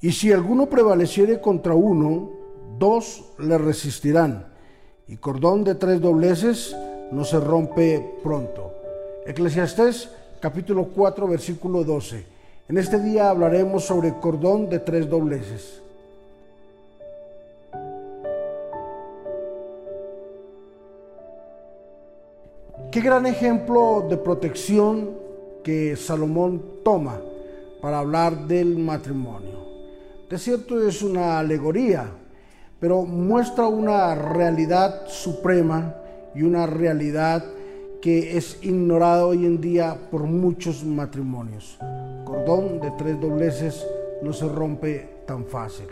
Y si alguno prevaleciere contra uno, dos le resistirán, y cordón de tres dobleces no se rompe pronto. Eclesiastés capítulo 4 versículo 12. En este día hablaremos sobre cordón de tres dobleces. Qué gran ejemplo de protección que Salomón toma para hablar del matrimonio. De cierto es una alegoría, pero muestra una realidad suprema y una realidad que es ignorada hoy en día por muchos matrimonios. Cordón de tres dobleces no se rompe tan fácil.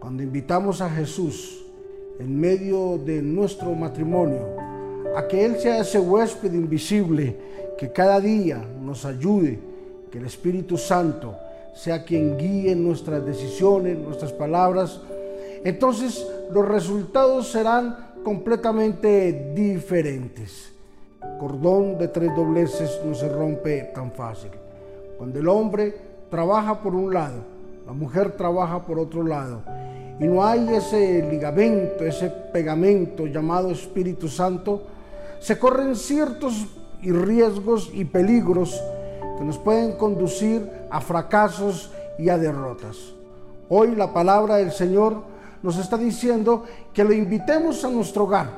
Cuando invitamos a Jesús en medio de nuestro matrimonio, a que Él sea ese huésped invisible que cada día nos ayude, que el Espíritu Santo sea quien guíe nuestras decisiones, nuestras palabras, entonces los resultados serán completamente diferentes. Cordón de tres dobleces no se rompe tan fácil. Cuando el hombre trabaja por un lado, la mujer trabaja por otro lado, y no hay ese ligamento, ese pegamento llamado Espíritu Santo, se corren ciertos riesgos y peligros que nos pueden conducir a fracasos y a derrotas. Hoy la palabra del Señor nos está diciendo que lo invitemos a nuestro hogar,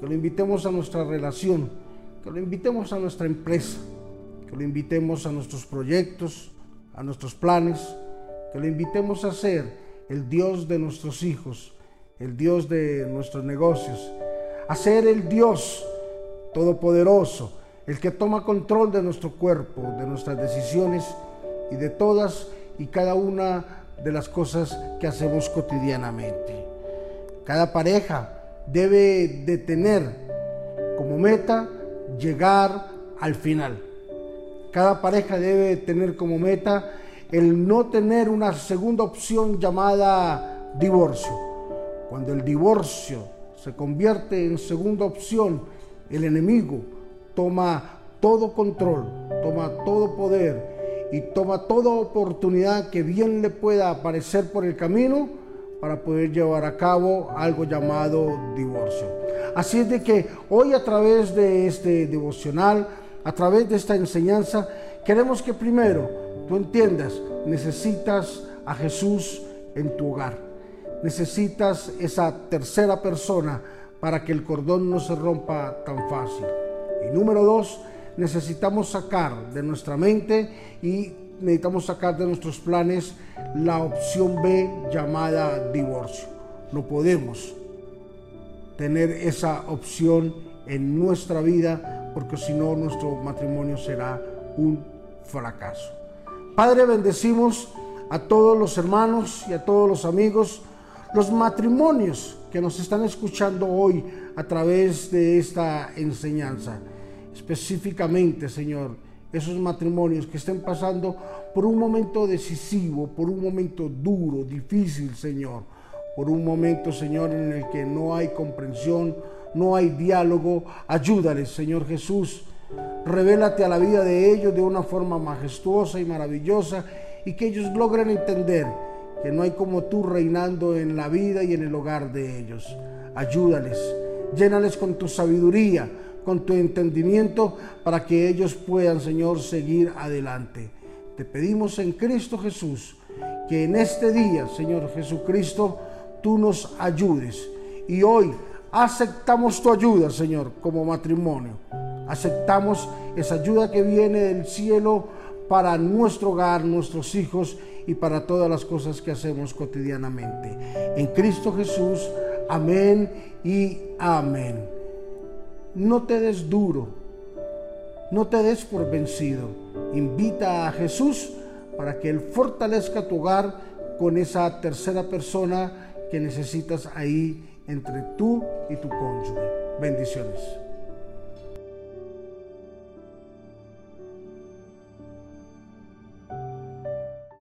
que lo invitemos a nuestra relación, que lo invitemos a nuestra empresa, que lo invitemos a nuestros proyectos, a nuestros planes, que lo invitemos a ser el Dios de nuestros hijos, el Dios de nuestros negocios, a ser el Dios todopoderoso, el que toma control de nuestro cuerpo, de nuestras decisiones y de todas y cada una de las cosas que hacemos cotidianamente. Cada pareja debe de tener como meta llegar al final. Cada pareja debe tener como meta el no tener una segunda opción llamada divorcio. Cuando el divorcio se convierte en segunda opción, el enemigo toma todo control, toma todo poder y toma toda oportunidad que bien le pueda aparecer por el camino para poder llevar a cabo algo llamado divorcio. Así es de que hoy a través de este devocional, a través de esta enseñanza, queremos que primero tú entiendas, necesitas a Jesús en tu hogar. Necesitas esa tercera persona para que el cordón no se rompa tan fácil. Y número dos, necesitamos sacar de nuestra mente y necesitamos sacar de nuestros planes la opción B llamada divorcio. No podemos tener esa opción en nuestra vida porque si no nuestro matrimonio será un fracaso. Padre, bendecimos a todos los hermanos y a todos los amigos, los matrimonios que nos están escuchando hoy a través de esta enseñanza. Específicamente, Señor, esos matrimonios que estén pasando por un momento decisivo, por un momento duro, difícil, Señor, por un momento, Señor, en el que no hay comprensión, no hay diálogo. Ayúdales, Señor Jesús. Revélate a la vida de ellos de una forma majestuosa y maravillosa y que ellos logren entender que no hay como tú reinando en la vida y en el hogar de ellos. Ayúdales, llénales con tu sabiduría, con tu entendimiento, para que ellos puedan, Señor, seguir adelante. Te pedimos en Cristo Jesús que en este día, Señor Jesucristo, tú nos ayudes. Y hoy aceptamos tu ayuda, Señor, como matrimonio. Aceptamos esa ayuda que viene del cielo para nuestro hogar, nuestros hijos y para todas las cosas que hacemos cotidianamente. En Cristo Jesús, amén y amén. No te des duro, no te des por vencido. Invita a Jesús para que Él fortalezca tu hogar con esa tercera persona que necesitas ahí entre tú y tu cónyuge. Bendiciones.